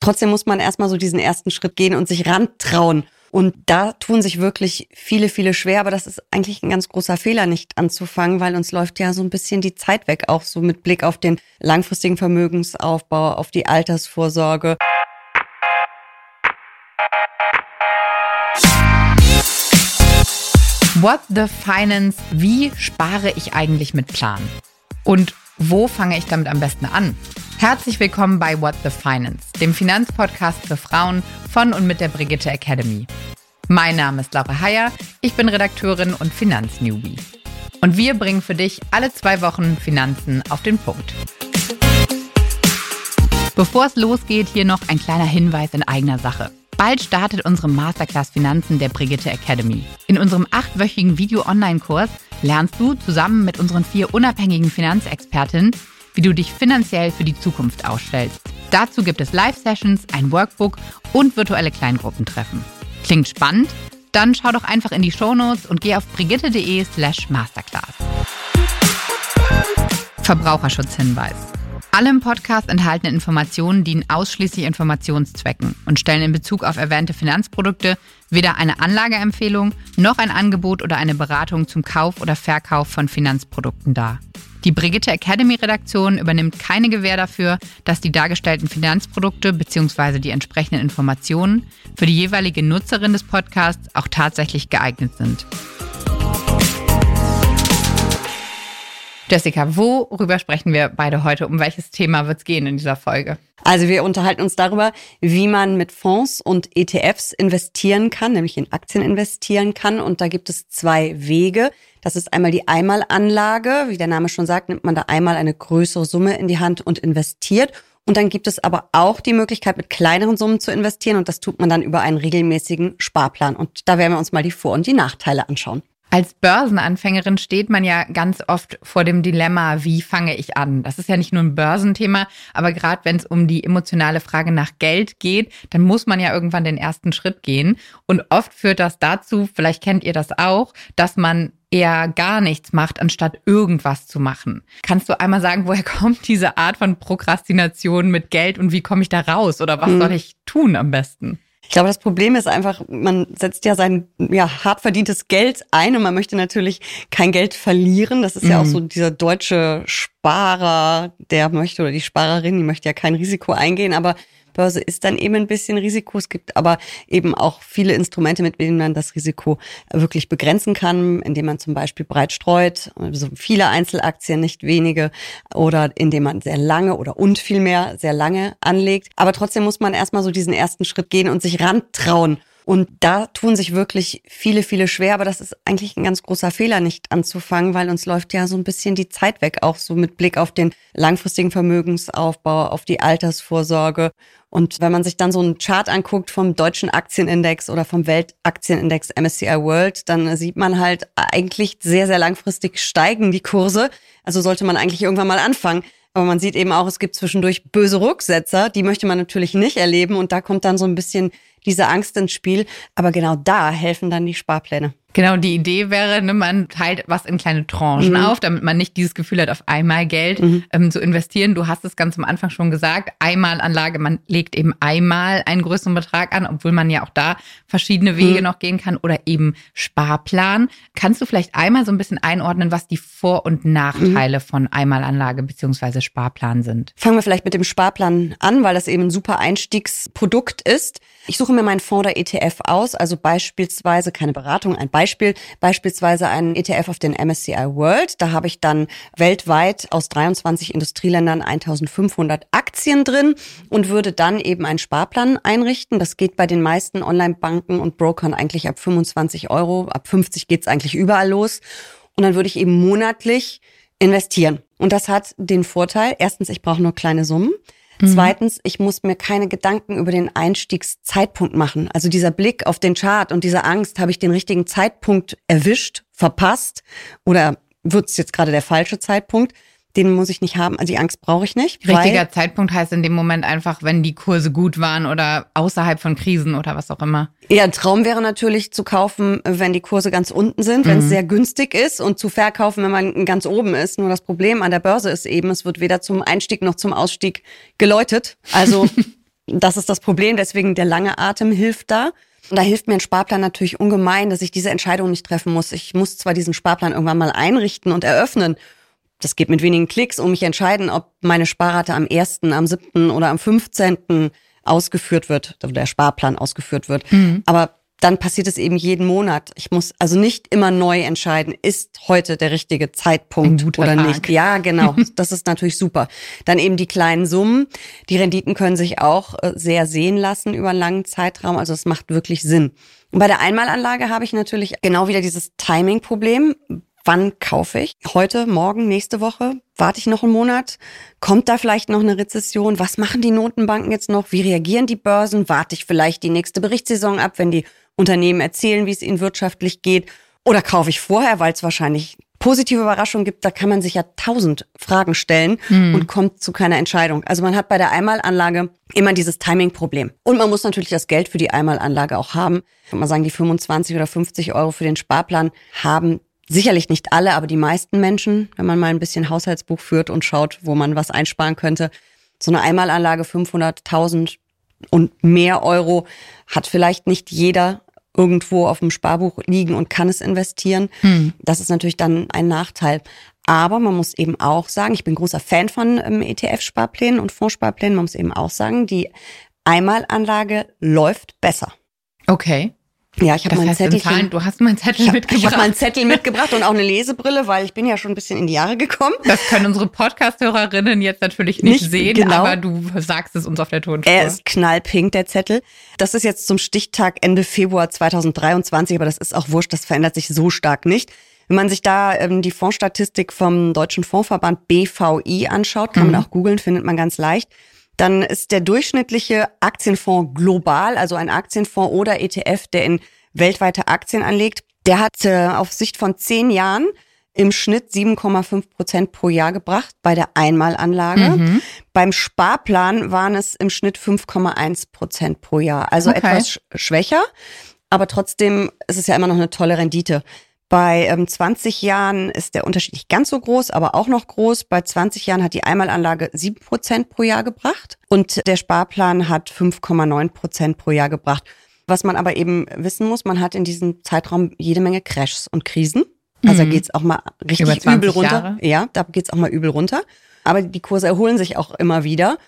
Trotzdem muss man erstmal so diesen ersten Schritt gehen und sich rantrauen. Und da tun sich wirklich viele, viele schwer, aber das ist eigentlich ein ganz großer Fehler, nicht anzufangen, weil uns läuft ja so ein bisschen die Zeit weg, auch so mit Blick auf den langfristigen Vermögensaufbau, auf die Altersvorsorge. What the Finance? Wie spare ich eigentlich mit Plan? Und wo fange ich damit am besten an? Herzlich willkommen bei What the Finance, dem Finanzpodcast für Frauen von und mit der Brigitte Academy. Mein Name ist Laura Heyer, ich bin Redakteurin und Finanznewbie. Und wir bringen für dich alle zwei Wochen Finanzen auf den Punkt. Bevor es losgeht, hier noch ein kleiner Hinweis in eigener Sache. Bald startet unsere Masterclass Finanzen der Brigitte Academy. In unserem achtwöchigen Video-Online-Kurs lernst du zusammen mit unseren vier unabhängigen Finanzexpertinnen, wie du dich finanziell für die Zukunft ausstellst. Dazu gibt es Live-Sessions, ein Workbook und virtuelle Kleingruppentreffen. Klingt spannend? Dann schau doch einfach in die Shownotes und geh auf brigitte.de slash masterclass. Verbraucherschutzhinweis. Alle im Podcast enthaltenen Informationen dienen ausschließlich Informationszwecken und stellen in Bezug auf erwähnte Finanzprodukte weder eine Anlageempfehlung noch ein Angebot oder eine Beratung zum Kauf oder Verkauf von Finanzprodukten dar. Die Brigitte Academy Redaktion übernimmt keine Gewähr dafür, dass die dargestellten Finanzprodukte bzw. die entsprechenden Informationen für die jeweilige Nutzerin des Podcasts auch tatsächlich geeignet sind. Jessica, worüber sprechen wir beide heute? Um welches Thema wird es gehen in dieser Folge? Also wir unterhalten uns darüber, wie man mit Fonds und ETFs investieren kann, nämlich in Aktien investieren kann. Und da gibt es zwei Wege. Das ist einmal die Einmalanlage. Wie der Name schon sagt, nimmt man da einmal eine größere Summe in die Hand und investiert. Und dann gibt es aber auch die Möglichkeit, mit kleineren Summen zu investieren. Und das tut man dann über einen regelmäßigen Sparplan. Und da werden wir uns mal die Vor- und die Nachteile anschauen. Als Börsenanfängerin steht man ja ganz oft vor dem Dilemma, wie fange ich an? Das ist ja nicht nur ein Börsenthema, aber gerade wenn es um die emotionale Frage nach Geld geht, dann muss man ja irgendwann den ersten Schritt gehen. Und oft führt das dazu, vielleicht kennt ihr das auch, dass man eher gar nichts macht, anstatt irgendwas zu machen. Kannst du einmal sagen, woher kommt diese Art von Prokrastination mit Geld und wie komme ich da raus? Oder was mhm. soll ich tun am besten? Ich glaube, das Problem ist einfach, man setzt ja sein ja, hart verdientes Geld ein und man möchte natürlich kein Geld verlieren. Das ist mhm. ja auch mhm. so dieser deutsche Sparer, der möchte oder die Sparerin, die möchte ja kein Risiko eingehen, aber Börse ist dann eben ein bisschen Risiko. Es gibt aber eben auch viele Instrumente, mit denen man das Risiko wirklich begrenzen kann, indem man zum Beispiel breit streut, also viele Einzelaktien, nicht wenige, oder indem man sehr lange oder und viel mehr sehr lange anlegt. Aber trotzdem muss man erstmal so diesen ersten Schritt gehen und sich rantrauen und da tun sich wirklich viele, viele schwer, aber das ist eigentlich ein ganz großer Fehler, nicht anzufangen, weil uns läuft ja so ein bisschen die Zeit weg, auch so mit Blick auf den langfristigen Vermögensaufbau, auf die Altersvorsorge. Und wenn man sich dann so einen Chart anguckt vom deutschen Aktienindex oder vom Weltaktienindex MSCI World, dann sieht man halt eigentlich sehr, sehr langfristig steigen die Kurse. Also sollte man eigentlich irgendwann mal anfangen. Aber man sieht eben auch, es gibt zwischendurch böse Rücksetzer, die möchte man natürlich nicht erleben. Und da kommt dann so ein bisschen diese Angst ins Spiel. Aber genau da helfen dann die Sparpläne. Genau, die Idee wäre, ne, man teilt was in kleine Tranchen mhm. auf, damit man nicht dieses Gefühl hat, auf einmal Geld mhm. ähm, zu investieren. Du hast es ganz am Anfang schon gesagt, Einmalanlage, man legt eben einmal einen größeren Betrag an, obwohl man ja auch da verschiedene Wege mhm. noch gehen kann oder eben Sparplan. Kannst du vielleicht einmal so ein bisschen einordnen, was die Vor- und Nachteile mhm. von Einmalanlage beziehungsweise Sparplan sind? Fangen wir vielleicht mit dem Sparplan an, weil das eben ein super Einstiegsprodukt ist. Ich suche mir meinen Fonds oder ETF aus, also beispielsweise keine Beratung, ein Beispiel, beispielsweise einen ETF auf den MSCI World. Da habe ich dann weltweit aus 23 Industrieländern 1500 Aktien drin und würde dann eben einen Sparplan einrichten. Das geht bei den meisten Online-Banken und Brokern eigentlich ab 25 Euro. Ab 50 geht's eigentlich überall los. Und dann würde ich eben monatlich investieren. Und das hat den Vorteil, erstens, ich brauche nur kleine Summen. Mhm. Zweitens, ich muss mir keine Gedanken über den Einstiegszeitpunkt machen. Also dieser Blick auf den Chart und diese Angst, habe ich den richtigen Zeitpunkt erwischt, verpasst oder wird es jetzt gerade der falsche Zeitpunkt? Den muss ich nicht haben. Also die Angst brauche ich nicht. Richtiger Zeitpunkt heißt in dem Moment einfach, wenn die Kurse gut waren oder außerhalb von Krisen oder was auch immer. Ja, ein Traum wäre natürlich zu kaufen, wenn die Kurse ganz unten sind, wenn es mhm. sehr günstig ist und zu verkaufen, wenn man ganz oben ist. Nur das Problem an der Börse ist eben, es wird weder zum Einstieg noch zum Ausstieg geläutet. Also Das ist das Problem, deswegen der lange Atem hilft da. Und da hilft mir ein Sparplan natürlich ungemein, dass ich diese Entscheidung nicht treffen muss. Ich muss zwar diesen Sparplan irgendwann mal einrichten und eröffnen. Das geht mit wenigen Klicks und mich entscheiden, ob meine Sparrate am 1., am 7. oder am 15. ausgeführt wird, oder der Sparplan ausgeführt wird. Mhm. Aber dann passiert es eben jeden Monat. Ich muss also nicht immer neu entscheiden, ist heute der richtige Zeitpunkt oder Tag. nicht. Ja, genau. Das ist natürlich super. Dann eben die kleinen Summen. Die Renditen können sich auch äh, sehr sehen lassen über einen langen Zeitraum. Also es macht wirklich Sinn. Und bei der Einmalanlage habe ich natürlich genau wieder dieses Timing-Problem. Wann kaufe ich? Heute, morgen, nächste Woche? Warte ich noch einen Monat? Kommt da vielleicht noch eine Rezession? Was machen die Notenbanken jetzt noch? Wie reagieren die Börsen? Warte ich vielleicht die nächste Berichtssaison ab, wenn die Unternehmen erzählen, wie es ihnen wirtschaftlich geht? Oder kaufe ich vorher, weil es wahrscheinlich positive Überraschungen gibt, da kann man sich ja tausend Fragen stellen mhm. und kommt zu keiner Entscheidung. Also man hat bei der Einmalanlage immer dieses Timing-Problem. Und man muss natürlich das Geld für die Einmalanlage auch haben. Ich würde mal sagen, die 25 oder 50 Euro für den Sparplan haben sicherlich nicht alle, aber die meisten Menschen, wenn man mal ein bisschen Haushaltsbuch führt und schaut, wo man was einsparen könnte. So eine Einmalanlage 500.000 und mehr Euro hat vielleicht nicht jeder irgendwo auf dem Sparbuch liegen und kann es investieren. Hm. Das ist natürlich dann ein Nachteil. Aber man muss eben auch sagen, ich bin großer Fan von ähm, ETF-Sparplänen und Fondssparplänen. Man muss eben auch sagen, die Einmalanlage läuft besser. Okay. Ja, ich habe mein Zettel. Du hast meinen Zettel ich mitgebracht. Ich habe meinen Zettel mitgebracht und auch eine Lesebrille, weil ich bin ja schon ein bisschen in die Jahre gekommen. Das können unsere Podcast-Hörerinnen jetzt natürlich nicht, nicht sehen, genau. aber du sagst es uns auf der Tonspur. Er ist knallpink, der Zettel. Das ist jetzt zum Stichtag Ende Februar 2023, aber das ist auch wurscht, das verändert sich so stark nicht. Wenn man sich da ähm, die Fondsstatistik vom Deutschen Fondsverband BVI anschaut, kann mhm. man auch googeln, findet man ganz leicht dann ist der durchschnittliche Aktienfonds global, also ein Aktienfonds oder ETF, der in weltweite Aktien anlegt, der hat äh, auf Sicht von zehn Jahren im Schnitt 7,5 Prozent pro Jahr gebracht bei der Einmalanlage. Mhm. Beim Sparplan waren es im Schnitt 5,1 Prozent pro Jahr. Also okay. etwas schwächer, aber trotzdem ist es ja immer noch eine tolle Rendite. Bei ähm, 20 Jahren ist der Unterschied nicht ganz so groß, aber auch noch groß. Bei 20 Jahren hat die Einmalanlage 7 Prozent pro Jahr gebracht und der Sparplan hat 5,9 Prozent pro Jahr gebracht. Was man aber eben wissen muss, man hat in diesem Zeitraum jede Menge Crashs und Krisen. Also mhm. da geht's auch mal richtig übel runter. Jahre. Ja, da geht's auch mal übel runter. Aber die Kurse erholen sich auch immer wieder.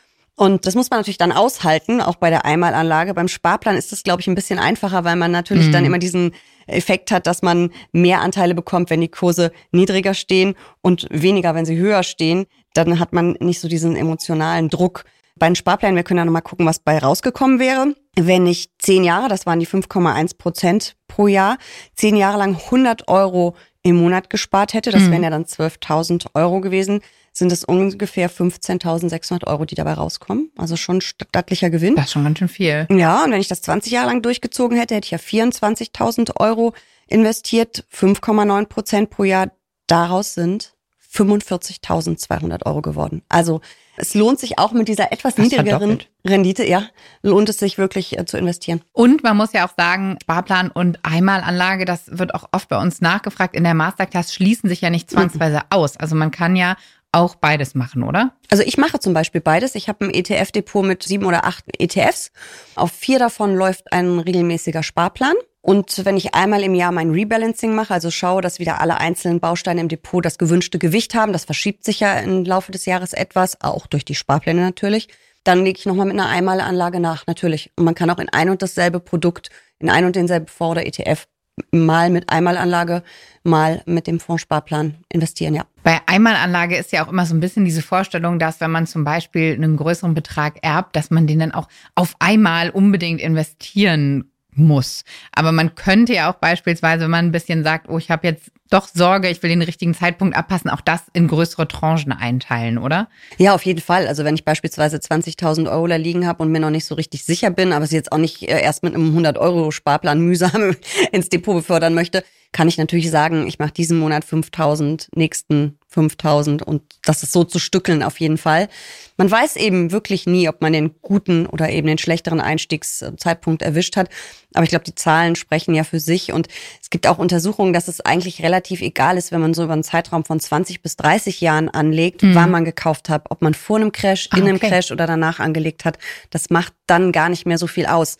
Und das muss man natürlich dann aushalten, auch bei der Einmalanlage. Beim Sparplan ist das, glaube ich, ein bisschen einfacher, weil man natürlich mhm. dann immer diesen Effekt hat, dass man mehr Anteile bekommt, wenn die Kurse niedriger stehen und weniger, wenn sie höher stehen. Dann hat man nicht so diesen emotionalen Druck. Bei den Sparplänen, wir können ja nochmal gucken, was bei rausgekommen wäre. Wenn ich zehn Jahre, das waren die 5,1 Prozent pro Jahr, zehn Jahre lang 100 Euro im Monat gespart hätte, das mhm. wären ja dann 12.000 Euro gewesen, sind es ungefähr 15.600 Euro, die dabei rauskommen. Also schon stattlicher Gewinn. Das ist schon ganz schön viel. Ja, und wenn ich das 20 Jahre lang durchgezogen hätte, hätte ich ja 24.000 Euro investiert, 5,9 Prozent pro Jahr. Daraus sind 45.200 Euro geworden. Also es lohnt sich auch mit dieser etwas das niedrigeren Rendite, ja, lohnt es sich wirklich äh, zu investieren. Und man muss ja auch sagen, Sparplan und Einmalanlage, das wird auch oft bei uns nachgefragt. In der Masterclass schließen sich ja nicht zwangsweise mhm. aus. Also man kann ja auch beides machen, oder? Also ich mache zum Beispiel beides. Ich habe ein ETF-Depot mit sieben oder acht ETFs. Auf vier davon läuft ein regelmäßiger Sparplan. Und wenn ich einmal im Jahr mein Rebalancing mache, also schaue, dass wieder alle einzelnen Bausteine im Depot das gewünschte Gewicht haben, das verschiebt sich ja im Laufe des Jahres etwas, auch durch die Sparpläne natürlich, dann lege ich nochmal mit einer Einmalanlage nach, natürlich. Und man kann auch in ein und dasselbe Produkt, in ein und denselben Fonds oder ETF mal mit Einmalanlage, mal mit dem Fondssparplan investieren, ja. Bei Einmalanlage ist ja auch immer so ein bisschen diese Vorstellung, dass wenn man zum Beispiel einen größeren Betrag erbt, dass man den dann auch auf einmal unbedingt investieren muss. Aber man könnte ja auch beispielsweise, wenn man ein bisschen sagt, oh, ich habe jetzt doch Sorge, ich will den richtigen Zeitpunkt abpassen, auch das in größere Tranchen einteilen, oder? Ja, auf jeden Fall. Also wenn ich beispielsweise 20.000 Euro da liegen habe und mir noch nicht so richtig sicher bin, aber sie jetzt auch nicht äh, erst mit einem 100-Euro-Sparplan mühsam ins Depot befördern möchte, kann ich natürlich sagen, ich mache diesen Monat 5000, nächsten 5000 und das ist so zu stückeln auf jeden Fall. Man weiß eben wirklich nie, ob man den guten oder eben den schlechteren Einstiegszeitpunkt erwischt hat. Aber ich glaube, die Zahlen sprechen ja für sich und es gibt auch Untersuchungen, dass es eigentlich relativ egal ist, wenn man so über einen Zeitraum von 20 bis 30 Jahren anlegt, mhm. wann man gekauft hat, ob man vor einem Crash, in ah, okay. einem Crash oder danach angelegt hat. Das macht dann gar nicht mehr so viel aus.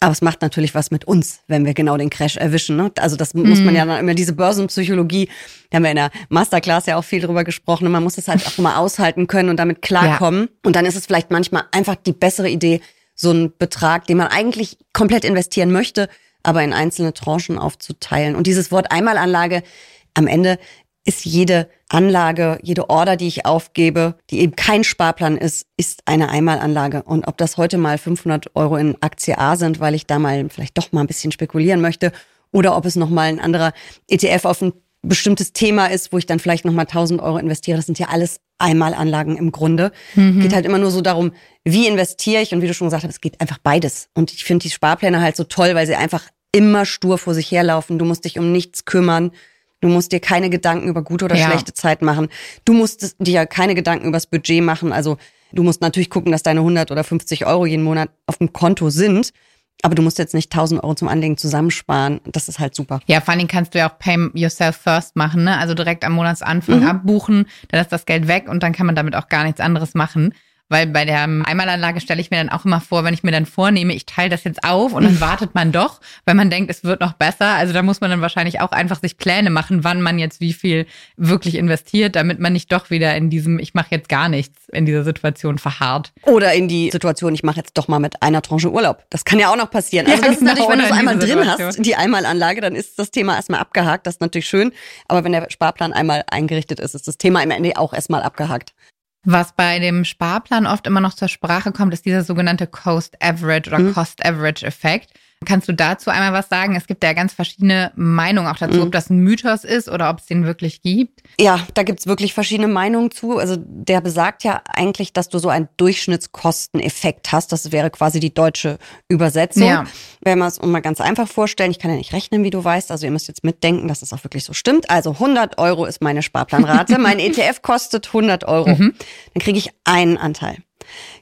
Aber es macht natürlich was mit uns, wenn wir genau den Crash erwischen. Ne? Also das muss man mhm. ja dann immer diese Börsenpsychologie, da haben wir in der Masterclass ja auch viel drüber gesprochen. Und man muss es halt auch mal aushalten können und damit klarkommen. Ja. Und dann ist es vielleicht manchmal einfach die bessere Idee, so einen Betrag, den man eigentlich komplett investieren möchte, aber in einzelne Tranchen aufzuteilen. Und dieses Wort Einmalanlage, am Ende ist jede Anlage, jede Order, die ich aufgebe, die eben kein Sparplan ist, ist eine Einmalanlage. Und ob das heute mal 500 Euro in Aktie A sind, weil ich da mal vielleicht doch mal ein bisschen spekulieren möchte, oder ob es nochmal ein anderer ETF auf ein bestimmtes Thema ist, wo ich dann vielleicht nochmal 1000 Euro investiere, das sind ja alles Einmalanlagen im Grunde. Mhm. Geht halt immer nur so darum, wie investiere ich und wie du schon gesagt hast, es geht einfach beides. Und ich finde die Sparpläne halt so toll, weil sie einfach immer stur vor sich herlaufen. Du musst dich um nichts kümmern. Du musst dir keine Gedanken über gute oder ja. schlechte Zeit machen. Du musst dir ja keine Gedanken über das Budget machen. Also du musst natürlich gucken, dass deine 100 oder 50 Euro jeden Monat auf dem Konto sind. Aber du musst jetzt nicht 1000 Euro zum Anlegen zusammensparen. Das ist halt super. Ja, vor allen Dingen kannst du ja auch Pay Yourself First machen, ne? Also direkt am Monatsanfang mhm. abbuchen, dann ist das Geld weg und dann kann man damit auch gar nichts anderes machen. Weil bei der Einmalanlage stelle ich mir dann auch immer vor, wenn ich mir dann vornehme, ich teile das jetzt auf und dann wartet man doch, weil man denkt, es wird noch besser. Also da muss man dann wahrscheinlich auch einfach sich Pläne machen, wann man jetzt wie viel wirklich investiert, damit man nicht doch wieder in diesem, ich mache jetzt gar nichts, in dieser Situation verharrt. Oder in die Situation, ich mache jetzt doch mal mit einer Tranche Urlaub. Das kann ja auch noch passieren. Also ja, das genau, ist natürlich, wenn du es einmal drin hast, die Einmalanlage, dann ist das Thema erstmal abgehakt. Das ist natürlich schön. Aber wenn der Sparplan einmal eingerichtet ist, ist das Thema im Ende auch erstmal abgehakt. Was bei dem Sparplan oft immer noch zur Sprache kommt, ist dieser sogenannte Cost Average oder mhm. Cost Average Effekt. Kannst du dazu einmal was sagen? Es gibt ja ganz verschiedene Meinungen auch dazu, mhm. ob das ein Mythos ist oder ob es den wirklich gibt. Ja, da gibt's wirklich verschiedene Meinungen zu. Also der besagt ja eigentlich, dass du so einen Durchschnittskosteneffekt hast. Das wäre quasi die deutsche Übersetzung. Ja. Wenn wir es uns mal ganz einfach vorstellen, ich kann ja nicht rechnen, wie du weißt, also ihr müsst jetzt mitdenken, dass es das auch wirklich so stimmt. Also 100 Euro ist meine Sparplanrate. mein ETF kostet 100 Euro. Mhm. Dann kriege ich einen Anteil.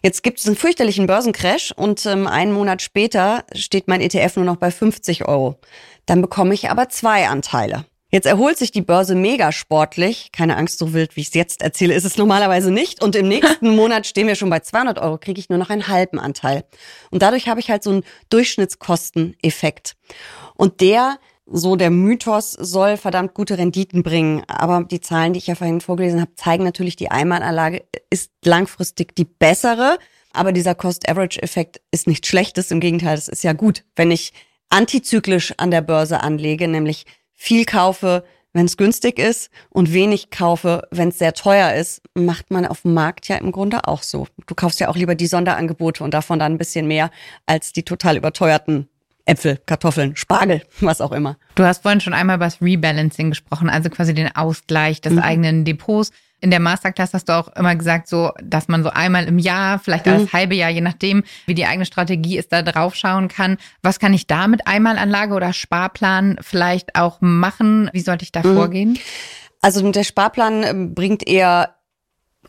Jetzt gibt es einen fürchterlichen Börsencrash und ähm, einen Monat später steht mein ETF nur noch bei 50 Euro. Dann bekomme ich aber zwei Anteile. Jetzt erholt sich die Börse mega sportlich. Keine Angst, so wild, wie ich es jetzt erzähle, ist es normalerweise nicht. Und im nächsten Monat stehen wir schon bei 200 Euro, kriege ich nur noch einen halben Anteil. Und dadurch habe ich halt so einen Durchschnittskosteneffekt. Und der so der Mythos soll verdammt gute Renditen bringen. Aber die Zahlen, die ich ja vorhin vorgelesen habe, zeigen natürlich, die Einmalanlage ist langfristig die bessere. Aber dieser Cost-Average-Effekt ist nichts Schlechtes. Im Gegenteil, das ist ja gut. Wenn ich antizyklisch an der Börse anlege, nämlich viel kaufe, wenn es günstig ist und wenig kaufe, wenn es sehr teuer ist, macht man auf dem Markt ja im Grunde auch so. Du kaufst ja auch lieber die Sonderangebote und davon dann ein bisschen mehr als die total überteuerten Äpfel, Kartoffeln, Spargel, was auch immer. Du hast vorhin schon einmal über das Rebalancing gesprochen, also quasi den Ausgleich des mhm. eigenen Depots. In der Masterclass hast du auch immer gesagt, so, dass man so einmal im Jahr, vielleicht mhm. das halbe Jahr, je nachdem, wie die eigene Strategie ist, da drauf schauen kann. Was kann ich da mit Einmalanlage oder Sparplan vielleicht auch machen? Wie sollte ich da mhm. vorgehen? Also der Sparplan ähm, bringt eher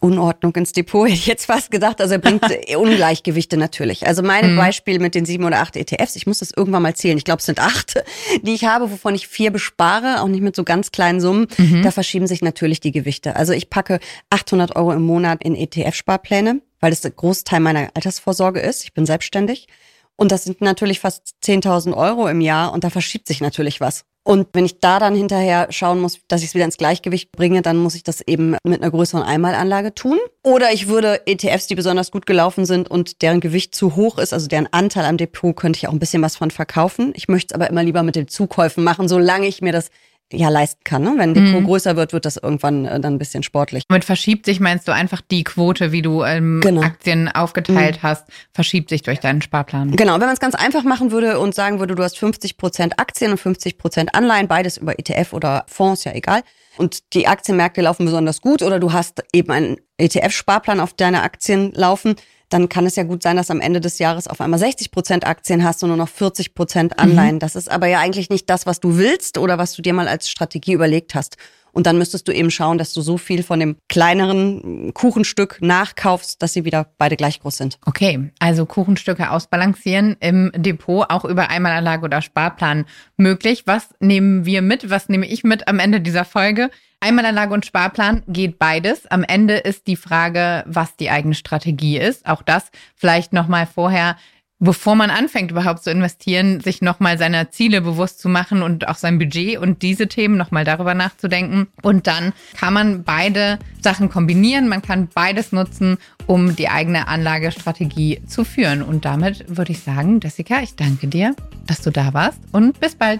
Unordnung ins Depot, hätte ich jetzt fast gedacht. Also er bringt Ungleichgewichte natürlich. Also mein mhm. Beispiel mit den sieben oder acht ETFs, ich muss das irgendwann mal zählen. Ich glaube, es sind acht, die ich habe, wovon ich vier bespare, auch nicht mit so ganz kleinen Summen. Mhm. Da verschieben sich natürlich die Gewichte. Also ich packe 800 Euro im Monat in ETF-Sparpläne, weil das der Großteil meiner Altersvorsorge ist. Ich bin selbstständig. Und das sind natürlich fast 10.000 Euro im Jahr und da verschiebt sich natürlich was. Und wenn ich da dann hinterher schauen muss, dass ich es wieder ins Gleichgewicht bringe, dann muss ich das eben mit einer größeren Einmalanlage tun. Oder ich würde ETFs, die besonders gut gelaufen sind und deren Gewicht zu hoch ist, also deren Anteil am Depot, könnte ich auch ein bisschen was von verkaufen. Ich möchte es aber immer lieber mit den Zukäufen machen, solange ich mir das ja leisten kann. Ne? Wenn Depot mhm. größer wird, wird das irgendwann äh, dann ein bisschen sportlich. Damit verschiebt sich, meinst du, einfach die Quote, wie du ähm, genau. Aktien aufgeteilt mhm. hast, verschiebt sich durch deinen Sparplan. Genau, wenn man es ganz einfach machen würde und sagen würde, du hast 50 Prozent Aktien und 50 Prozent Anleihen, beides über ETF oder Fonds, ja egal. Und die Aktienmärkte laufen besonders gut oder du hast eben einen ETF-Sparplan auf deine Aktien laufen, dann kann es ja gut sein, dass am Ende des Jahres auf einmal 60 Prozent Aktien hast und nur noch 40 Prozent Anleihen. Mhm. Das ist aber ja eigentlich nicht das, was du willst oder was du dir mal als Strategie überlegt hast. Und dann müsstest du eben schauen, dass du so viel von dem kleineren Kuchenstück nachkaufst, dass sie wieder beide gleich groß sind. Okay, also Kuchenstücke ausbalancieren im Depot, auch über Einmalanlage oder Sparplan möglich. Was nehmen wir mit? Was nehme ich mit am Ende dieser Folge? Einmalanlage und Sparplan geht beides. Am Ende ist die Frage, was die eigene Strategie ist. Auch das vielleicht nochmal vorher bevor man anfängt überhaupt zu investieren, sich nochmal seiner Ziele bewusst zu machen und auch sein Budget und diese Themen nochmal darüber nachzudenken. Und dann kann man beide Sachen kombinieren. Man kann beides nutzen, um die eigene Anlagestrategie zu führen. Und damit würde ich sagen, Jessica, ich danke dir, dass du da warst und bis bald.